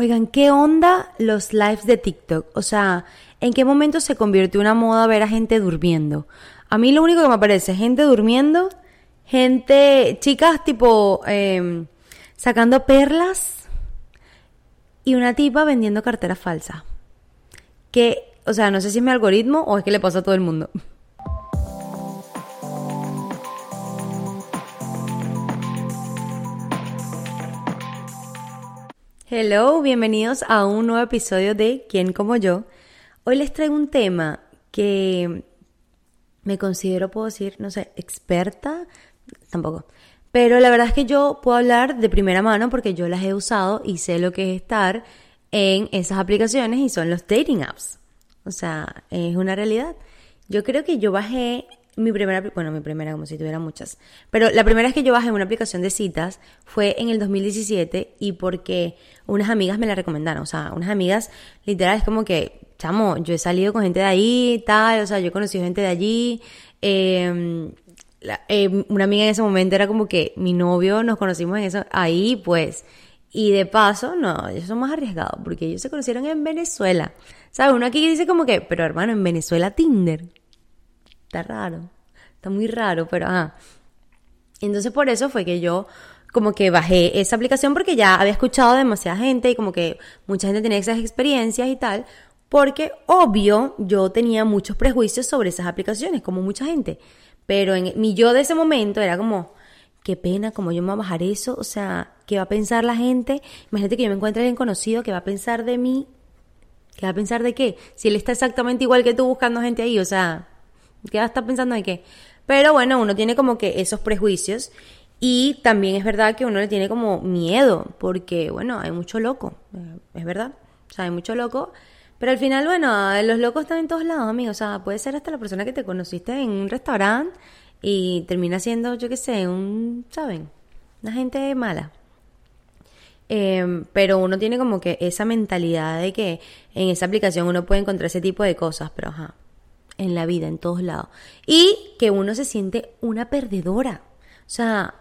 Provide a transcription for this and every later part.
Oigan, ¿qué onda los lives de TikTok? O sea, ¿en qué momento se convirtió una moda ver a gente durmiendo? A mí lo único que me aparece es gente durmiendo, gente, chicas tipo em, sacando perlas y una tipa vendiendo carteras falsas. Que, o sea, no sé si es mi algoritmo o es que le pasa a todo el mundo. Hello, bienvenidos a un nuevo episodio de ¿Quién como yo? Hoy les traigo un tema que me considero, puedo decir, no sé, experta, tampoco. Pero la verdad es que yo puedo hablar de primera mano porque yo las he usado y sé lo que es estar en esas aplicaciones y son los dating apps. O sea, es una realidad. Yo creo que yo bajé mi primera, bueno, mi primera como si tuviera muchas, pero la primera vez que yo bajé una aplicación de citas fue en el 2017 y porque unas amigas me la recomendaron, o sea, unas amigas literal es como que, chamo, yo he salido con gente de ahí, tal, o sea, yo he conocido gente de allí, em, eh, una amiga en ese momento era como que mi novio, nos conocimos en eso, ahí pues, y de paso, no, ellos son más arriesgados porque ellos se conocieron en Venezuela. ¿Sabes? Uno aquí dice como que, pero hermano, en Venezuela Tinder. Está raro. Está muy raro, pero ajá. Entonces por eso fue que yo como que bajé esa aplicación porque ya había escuchado demasiada gente y como que mucha gente tenía esas experiencias y tal. Porque obvio yo tenía muchos prejuicios sobre esas aplicaciones, como mucha gente. Pero en mi yo de ese momento era como, qué pena, como yo me voy a bajar eso, o sea, ¿qué va a pensar la gente? Imagínate que yo me encuentre alguien conocido, ¿qué va a pensar de mí? ¿Qué va a pensar de qué? Si él está exactamente igual que tú buscando gente ahí, o sea, ¿Qué va a estar pensando de qué? Pero bueno, uno tiene como que esos prejuicios y también es verdad que uno le tiene como miedo porque, bueno, hay mucho loco, eh, es verdad, o sea, hay mucho loco. Pero al final, bueno, los locos están en todos lados, amigos. O sea, puede ser hasta la persona que te conociste en un restaurante y termina siendo, yo qué sé, un, ¿saben? Una gente mala. Em, pero uno tiene como que esa mentalidad de que en esa aplicación uno puede encontrar ese tipo de cosas, pero ajá, en la vida, en todos lados. Y que uno se siente una perdedora. O sea,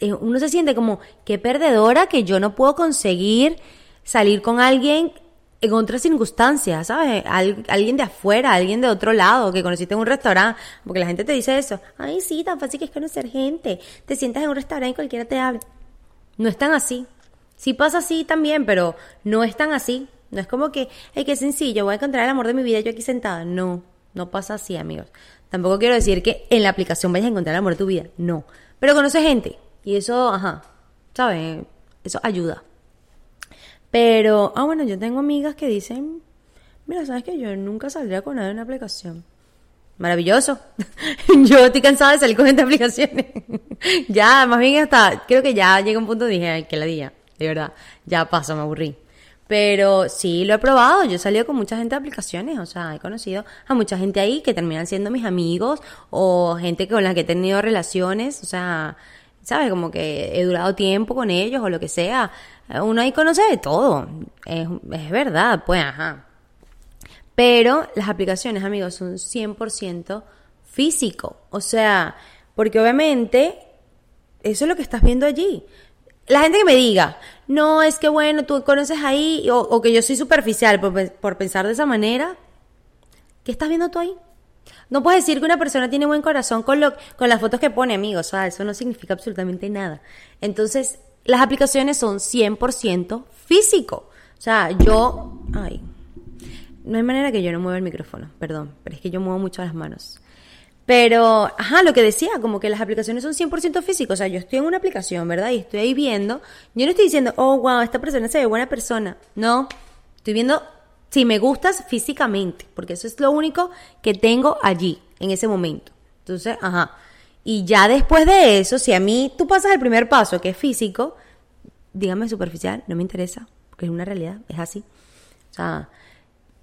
eh, uno se siente como, qué perdedora que yo no puedo conseguir salir con alguien en otras circunstancias, ¿sabes? alguien de afuera, alguien de otro lado, que conociste en un restaurante, porque la gente te dice eso. Ay, sí, tan fácil que es conocer gente. Te sientas en un restaurante y cualquiera te habla. No es tan así. Sí pasa así también, pero no es tan así. No es como que, ay, qué sencillo, voy a encontrar el amor de mi vida yo aquí sentada. No. No pasa así, amigos. Tampoco quiero decir que en la aplicación vayas a encontrar el amor de tu vida. No. Pero conoce gente. Y eso, ajá, ¿sabes? Eso ayuda. Pero, ah, bueno, yo tengo amigas que dicen, mira, ¿sabes qué? Yo nunca saldría con nadie en una aplicación. Maravilloso. yo estoy cansada de salir con gente aplicaciones. ya, más bien hasta, creo que ya llega un punto y dije, ay, qué la día. De verdad, ya pasó, me aburrí. Pero sí lo he probado, yo he salido con mucha gente de aplicaciones, o sea, he conocido a mucha gente ahí que terminan siendo mis amigos o gente con la que he tenido relaciones, o sea, ¿sabes? Como que he durado tiempo con ellos o lo que sea. Uno ahí conoce de todo, es, es verdad, pues, ajá. Pero las aplicaciones, amigos, son 100% físico, o sea, porque obviamente eso es lo que estás viendo allí la gente que me diga, no, es que bueno, tú conoces ahí, o, que yo soy superficial por, pensar de esa manera, ¿qué estás viendo tú ahí? No puedes decir que una persona tiene buen corazón con, lo, con las fotos que pone, amigos, o sea, eso no significa absolutamente nada. Entonces, las aplicaciones son 100% físico. O sea, yo, ay, no hay manera que yo no mueva el micrófono, perdón, pero es que yo muevo mucho las manos. Pero, ajá, lo que decía, como que las aplicaciones son 100% físicas. O sea, yo estoy en una aplicación, ¿verdad? Y estoy ahí viendo. Yo no estoy diciendo, oh, wow, esta persona se ve buena persona. No, estoy viendo si me gustas físicamente, porque eso es lo único que tengo allí, en ese momento. Entonces, ajá. Y ya después de eso, si a mí tú pasas el primer paso, que es físico, dígame superficial, no me interesa, porque es una realidad, es así. O sea,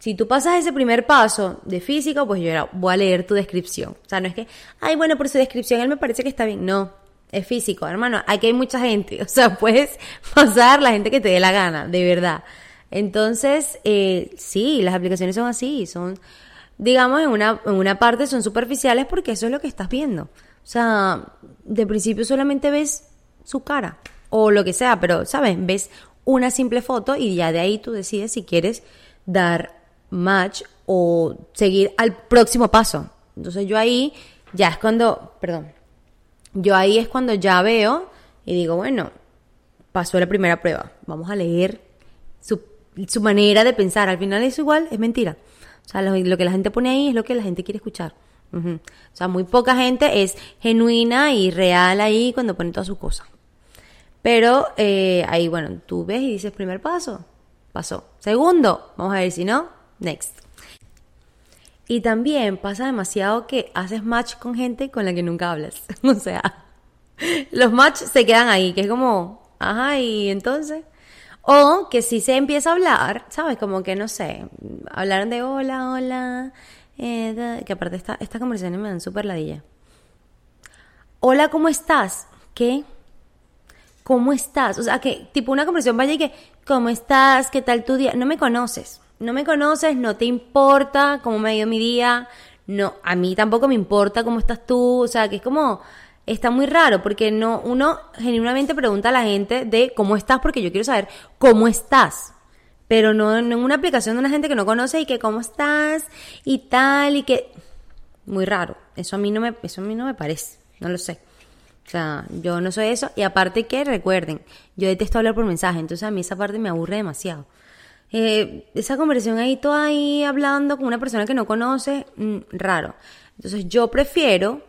si tú pasas ese primer paso de físico, pues yo voy a leer tu descripción. O sea, no es que, ay, bueno, por su descripción él me parece que está bien. No, es físico, hermano. Aquí hay mucha gente. O sea, puedes pasar la gente que te dé la gana, de verdad. Entonces, eh, sí, las aplicaciones son así. Son, digamos, en una, en una parte son superficiales porque eso es lo que estás viendo. O sea, de principio solamente ves su cara o lo que sea, pero, ¿sabes? Ves una simple foto y ya de ahí tú decides si quieres dar match o seguir al próximo paso. Entonces yo ahí ya es cuando, perdón, yo ahí es cuando ya veo y digo, bueno, pasó la primera prueba, vamos a leer su, su manera de pensar. Al final es igual, es mentira. O sea, lo, que la gente pone ahí es lo que la gente quiere escuchar. O sea, muy poca gente es genuina y real ahí cuando pone todas sus cosas. Pero eh, ahí, bueno, tú ves y dices primer paso, pasó. Segundo, vamos a ver si no, next. Y también pasa demasiado que haces match con gente con la que nunca hablas. o sea, los match se quedan ahí, que es como, ajá, y entonces. O que si se empieza a hablar, ¿sabes? Como que no sé, hablar de hola, hola, eh, que aparte esta, estas conversaciones me dan súper ladilla. Hola, ¿cómo estás? ¿Qué? ¿Cómo estás? O sea, que tipo una conversación vaya y que, ¿cómo estás? ¿Qué tal tu día? No me conoces. No me conoces, no te importa cómo me ha ido mi día. No, a mí tampoco me importa cómo estás tú. O sea, que es como, está muy raro porque no, uno genuinamente pregunta a la gente de cómo estás porque yo quiero saber cómo estás. Pero no, en una aplicación de una gente que no conoce y que cómo estás y tal y que... Muy raro. Eso a mí no me, eso a mí no me parece. No lo sé. O sea, yo no soy eso. Y aparte que recuerden, yo detesto hablar por mensaje, entonces a mí esa parte me aburre demasiado. Eh, esa conversación ahí, todo ahí hablando con una persona que no conoce, mmm, raro. Entonces yo prefiero,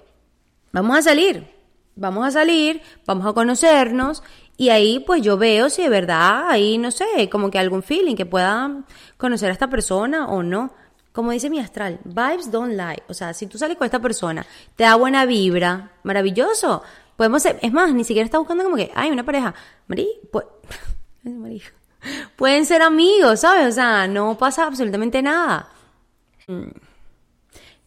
vamos a salir, vamos a salir, vamos a conocernos y ahí pues yo veo si de verdad ahí, no sé, como que algún feeling que pueda conocer a esta persona o no. Como dice mi astral, vibes don't lie. O sea, si tú sales con esta persona, te da buena vibra, maravilloso. Podemos ser, es más, ni siquiera está buscando como que, hay una pareja. Marí, pues. Pueden ser amigos, ¿sabes? O sea, no pasa absolutamente nada.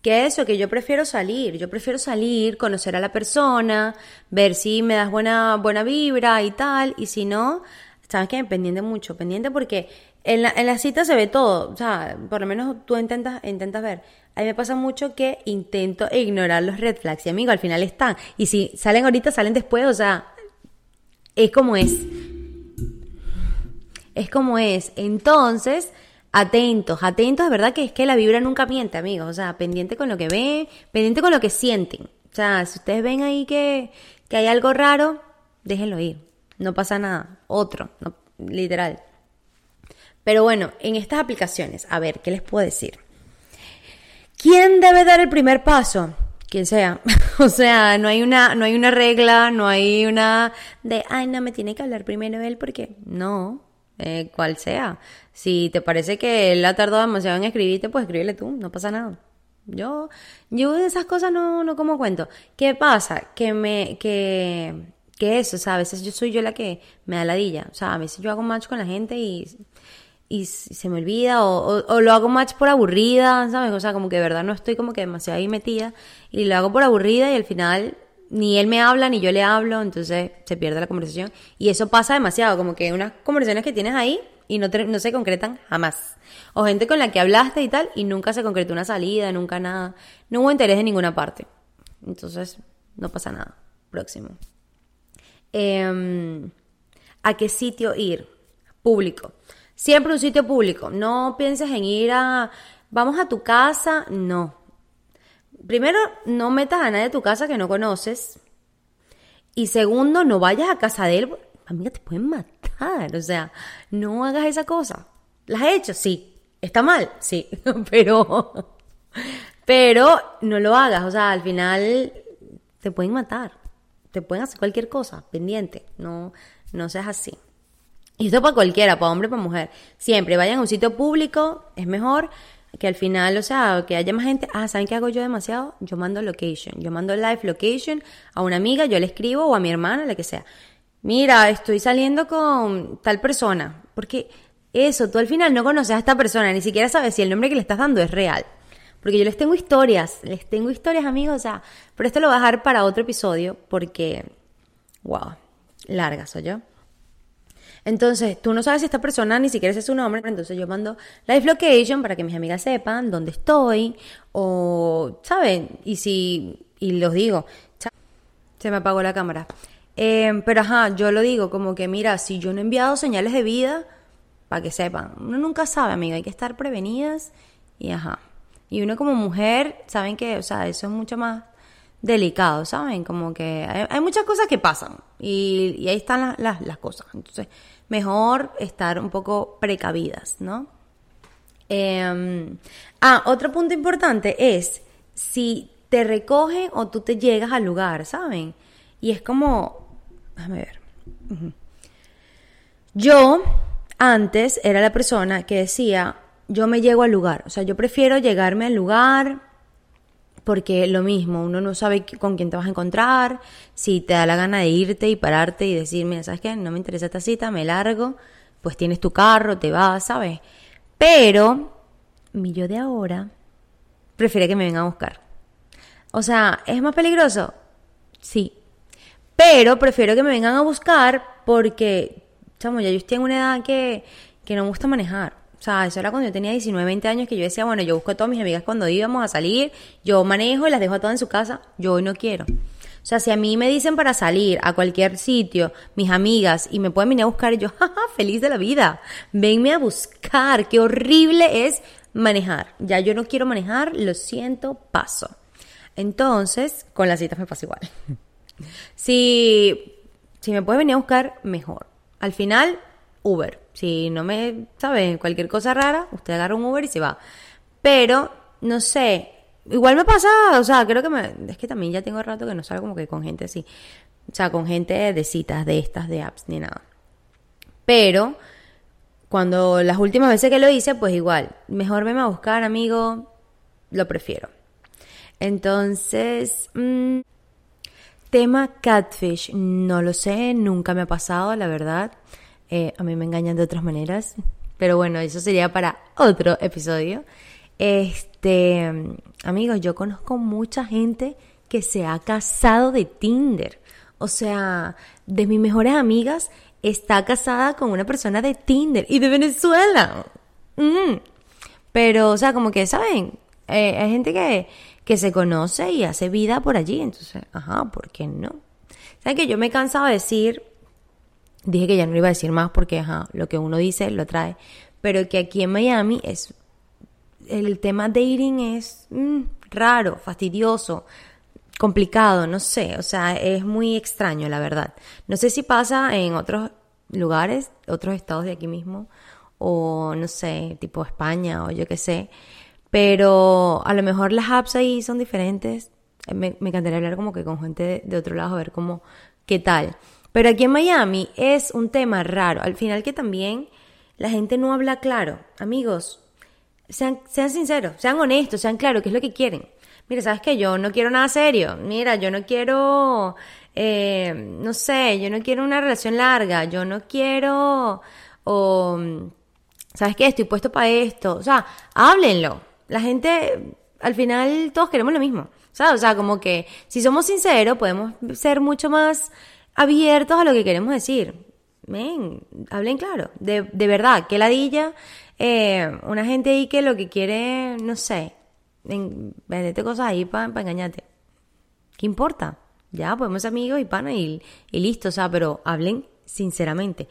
Que eso, que yo prefiero salir, yo prefiero salir, conocer a la persona, ver si me das buena, buena vibra y tal, y si no, sabes que pendiente mucho, pendiente porque en la, en la cita se ve todo, o sea, por lo menos tú intentas, intentas ver. A mí me pasa mucho que intento ignorar los red flags y amigo, al final están. Y si salen ahorita, salen después, o sea, es como es. Es como es. Entonces, atentos, atentos, es verdad que es que la vibra nunca miente, amigos. O sea, pendiente con lo que ven, pendiente con lo que sienten. O sea, si ustedes ven ahí que, que hay algo raro, déjenlo ir. No pasa nada. Otro, literal. Pero bueno, en estas aplicaciones, a ver, ¿qué les puedo decir? ¿Quién debe dar el primer paso? Quien sea. o sea, no hay una, no hay una regla, no hay una de, ay, no, me tiene que hablar primero él porque no, eh, cual sea. Si te parece que él ha tardado demasiado en escribirte, pues escríbele tú, no pasa nada. Yo, yo de esas cosas no, no como cuento. ¿Qué pasa? Que me, que, que eso, o sea, a veces yo soy yo la que me da ladilla. O sea, a veces yo hago match con la gente y y se me olvida o, o, o, lo hago match por aburrida, ¿sabes? O sea, como que de verdad no estoy como que demasiado ahí metida y lo hago por aburrida y al final ni él me habla ni yo le hablo, entonces se pierde la conversación y eso pasa demasiado, como que unas conversaciones que tienes ahí y no, no se concretan jamás. O gente con la que hablaste y tal y nunca se concretó una salida, nunca nada, no hubo interés de ninguna parte. Entonces, no pasa nada. Próximo. Eh, ¿A qué sitio ir? Público. Siempre un sitio público. No pienses en ir a, vamos a tu casa. No. Primero, no metas a nadie a tu casa que no conoces. Y segundo, no vayas a casa de él. Amiga, te pueden matar. O sea, no hagas esa cosa. ¿Las has hecho? Sí. ¿Está mal? Sí. Pero, pero no lo hagas. O sea, al final te pueden matar. Te pueden hacer cualquier cosa. Pendiente. No, no seas así. Y esto para cualquiera, para hombre, para mujer. Siempre vayan a un sitio público, es mejor que al final, o sea, que haya más gente. Ah, ¿saben qué hago yo demasiado? Yo mando location. Yo mando live location a una amiga, yo le escribo o a mi hermana, la que sea. Mira, estoy saliendo con tal persona. Porque eso, tú al final no conoces a esta persona, ni siquiera sabes si el nombre que le estás dando es real. Porque yo les tengo historias, les tengo historias, amigos, o sea, pero esto lo voy a dejar para otro episodio porque, wow, larga soy yo. Entonces, tú no sabes si esta persona ni siquiera es su nombre, entonces yo mando live location para que mis amigas sepan dónde estoy o, ¿saben? Y si, y los digo, se me apagó la cámara. Eh, pero ajá, yo lo digo como que, mira, si yo no he enviado señales de vida, para que sepan, uno nunca sabe, amiga, hay que estar prevenidas y ajá. Y uno como mujer, saben que, o sea, eso es mucho más delicado, ¿saben? Como que hay, muchas cosas que pasan y, ahí están las, las, cosas. Entonces, mejor estar un poco precavidas, ¿no? Em, ah, otro punto importante es si te recogen o tú te llegas al lugar, ¿saben? Y es como, déjame ver. Yo antes era la persona que decía, yo me llego al lugar, o sea, yo prefiero llegarme al lugar, porque lo mismo, uno no sabe con quién te vas a encontrar, si te da la gana de irte y pararte y decir, mira, ¿sabes qué? No me interesa esta cita, me largo, pues tienes tu carro, te vas, ¿sabes? Pero mi yo de ahora prefiere que me venga a buscar. O sea, ¿es más peligroso? Sí. Pero prefiero que me vengan a buscar porque, chamo, ya yo estoy en una edad que, que no me gusta manejar. Sea, eso era cuando yo tenía 19, 20 años que yo decía, bueno, yo busco a todas mis amigas cuando íbamos a salir, yo manejo y las dejo a todas en su casa, yo hoy no quiero. O sea, si a mí me dicen para salir a cualquier sitio, mis amigas, y me pueden venir a buscar, yo, jaja, feliz de la vida, venme a buscar, qué horrible es manejar. Ya yo no quiero manejar, lo siento, paso. Entonces, con las citas me pasa igual. si, si me puedes venir a buscar, mejor. Al final, Uber. Si no me, sabe, cualquier cosa rara, usted agarra un Uber y se va. Pero, no sé, igual me pasa, o sea, creo que me, es que también ya tengo rato que no salgo como que con gente así. O sea, con gente de citas, de estas, de apps, ni nada. Pero, cuando las últimas veces que lo hice, pues igual, mejor venme a buscar, amigo, lo prefiero. Entonces, mm, tema catfish, no lo sé, nunca me ha pasado, la verdad. Eh, a mí me engañan de otras maneras. Pero bueno, eso sería para otro episodio. Este, amigos, yo conozco mucha gente que se ha casado de Tinder. O sea, de mis mejores amigas está casada con una persona de Tinder y de Venezuela. Mm. Pero, o sea, como que, ¿saben? Eh, hay gente que, que se conoce y hace vida por allí. Entonces, ajá, ¿por qué no? ¿Saben que yo me he cansado de decir Dije que ya no iba a decir más porque lo que uno dice lo trae. Pero que aquí en Miami es. El tema dating es mm, raro, fastidioso, complicado, no sé. O sea, es muy extraño, la verdad. No sé si pasa en otros lugares, otros estados de aquí mismo, o no sé, tipo España o yo qué sé. Pero a lo mejor las apps ahí son diferentes. Me, encantaría hablar como que con gente de, de otro lado, a ver cómo, qué tal. Pero aquí en Miami es un tema raro. Al final que también la gente no habla claro. Amigos, sean, sean sinceros, sean honestos, sean claros, qué es lo que quieren. Mira, ¿sabes qué? Yo no quiero nada serio. Mira, yo no quiero, eh, no sé, yo no quiero una relación larga. Yo no quiero, o, ¿sabes qué? Estoy puesto para esto. O sea, háblenlo. La gente, al final, todos queremos lo mismo. ¿Sabes? O sea, como que si somos sinceros, podemos ser mucho más abiertos a lo que queremos decir. Ven, hablen claro. De, de verdad, que ladilla, eh, una gente ahí que lo que quiere, no sé, venderte cosas ahí para engañarte. ¿Qué importa? Ya, podemos ser amigos y pana y, y listo, o sea, pero hablen sinceramente.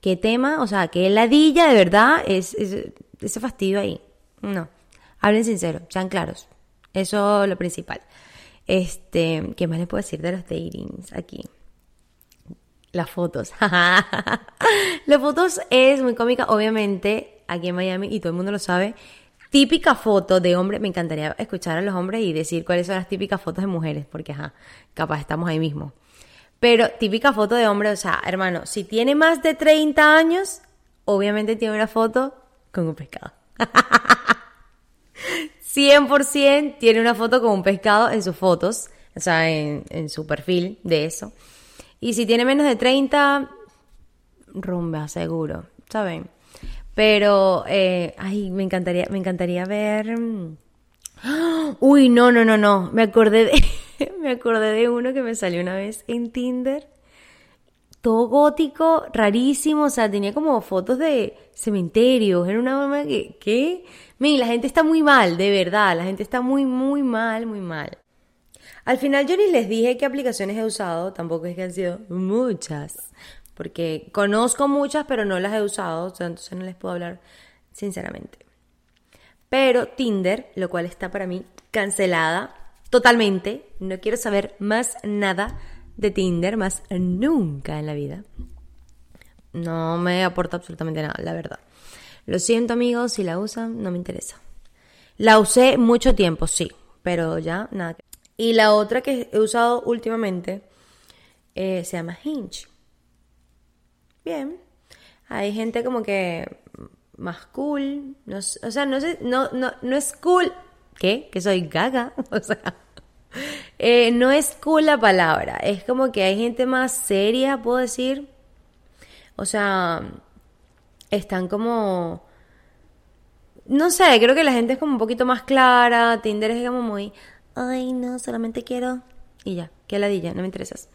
¿Qué tema? O sea, ¿qué ladilla de verdad es, ese fastidio ahí? No. Hablen sincero, sean claros. Eso es lo principal. Este, ¿qué más les puedo decir de los datings aquí? Las fotos. Las fotos es muy cómica, obviamente, aquí en Miami, y todo el mundo lo sabe. Típica foto de hombre, me encantaría escuchar a los hombres y decir cuáles son las típicas fotos de mujeres, porque ajá, capaz estamos ahí mismo. Pero típica foto de hombre, o sea, hermano, si tiene más de 30 años, obviamente tiene una foto con un pescado. 100% tiene una foto con un pescado en sus fotos, o sea, en, en su perfil de eso. Y si tiene menos de 30, rumba, seguro, ¿saben? Pero, eh, ay, me encantaría, me encantaría ver... Mm, uy, no, no, no, no. Me acordé de, me acordé de uno que me salió una vez en Tinder. Todo gótico, rarísimo, o sea, tenía como fotos de cementerios. Era una mamá que, ¿qué? La gente está muy mal, de verdad. La gente está muy, muy mal, muy mal. Al final yo ni les dije qué aplicaciones he usado, tampoco es que han sido muchas, porque conozco muchas pero no las he usado, entonces no les puedo hablar sinceramente. Pero Tinder, lo cual está para mí cancelada totalmente, no quiero saber más nada de Tinder, más nunca en la vida. No me aporta absolutamente nada, la verdad. Lo siento amigos, si la usan, no me interesa. La usé mucho tiempo, sí, pero ya nada. Y la otra que he usado últimamente eh, se llama Hinge. Bien. Hay gente como que más cool. No, o sea, no, sé, no, no, no es cool. ¿Qué? Que soy gaga. O sea, eh, no es cool la palabra. Es como que hay gente más seria, puedo decir. O sea, están como... No sé, creo que la gente es como un poquito más clara. Tinder es como muy... Ay, no, solamente quiero... Y ya, que ladilla, no me interesas.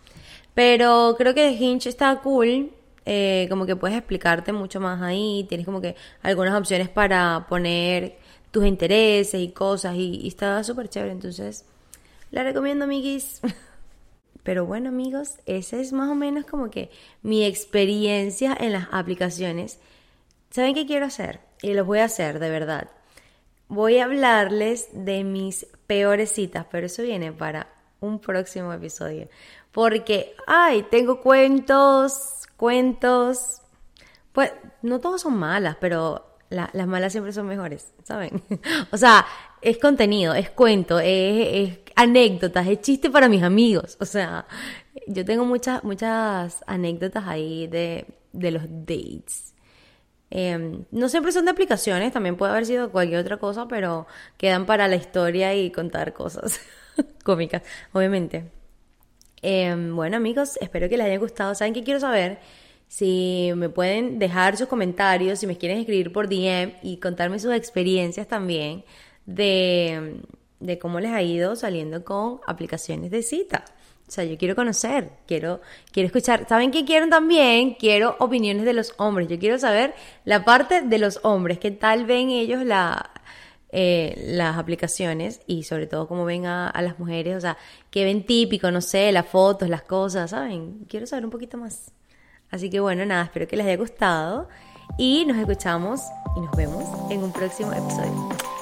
Pero creo que Hinge está cool. Eh, como que puedes explicarte mucho más ahí. Tienes como que algunas opciones para poner tus intereses y cosas. Y, y está súper chévere. Entonces, la recomiendo, amiguis. Pero bueno, amigos, esa es más o menos como que mi experiencia en las aplicaciones. ¿Saben qué quiero hacer? Y lo voy a hacer, de verdad. Voy a hablarles de mis peores citas, pero eso viene para un próximo episodio. Porque, ay, tengo cuentos, cuentos. Pues no todos son malas, pero las malas siempre son mejores, ¿saben? o sea, es contenido, es cuento, es, anécdotas, es chiste para mis amigos. O sea, yo tengo muchas, muchas anécdotas ahí de, de los dates. Em, no siempre son de aplicaciones, también puede haber sido cualquier otra cosa, pero quedan para la historia y contar cosas cómicas, obviamente. Em, bueno amigos, espero que les haya gustado. ¿Saben qué quiero saber? Si me pueden dejar sus comentarios, si me quieren escribir por DM y contarme sus experiencias también de, de cómo les ha ido saliendo con aplicaciones de cita. O sea, yo quiero conocer, quiero, quiero escuchar. ¿Saben qué quiero también? Quiero opiniones de los hombres. Yo quiero saber la parte de los hombres, qué tal ven ellos la, eh, las aplicaciones y sobre todo cómo ven a, a, las mujeres, o sea, qué ven típico, no sé, las fotos, las cosas, ¿saben? Quiero saber un poquito más. Así que bueno, nada, espero que les haya gustado y nos escuchamos y nos vemos en un próximo episodio.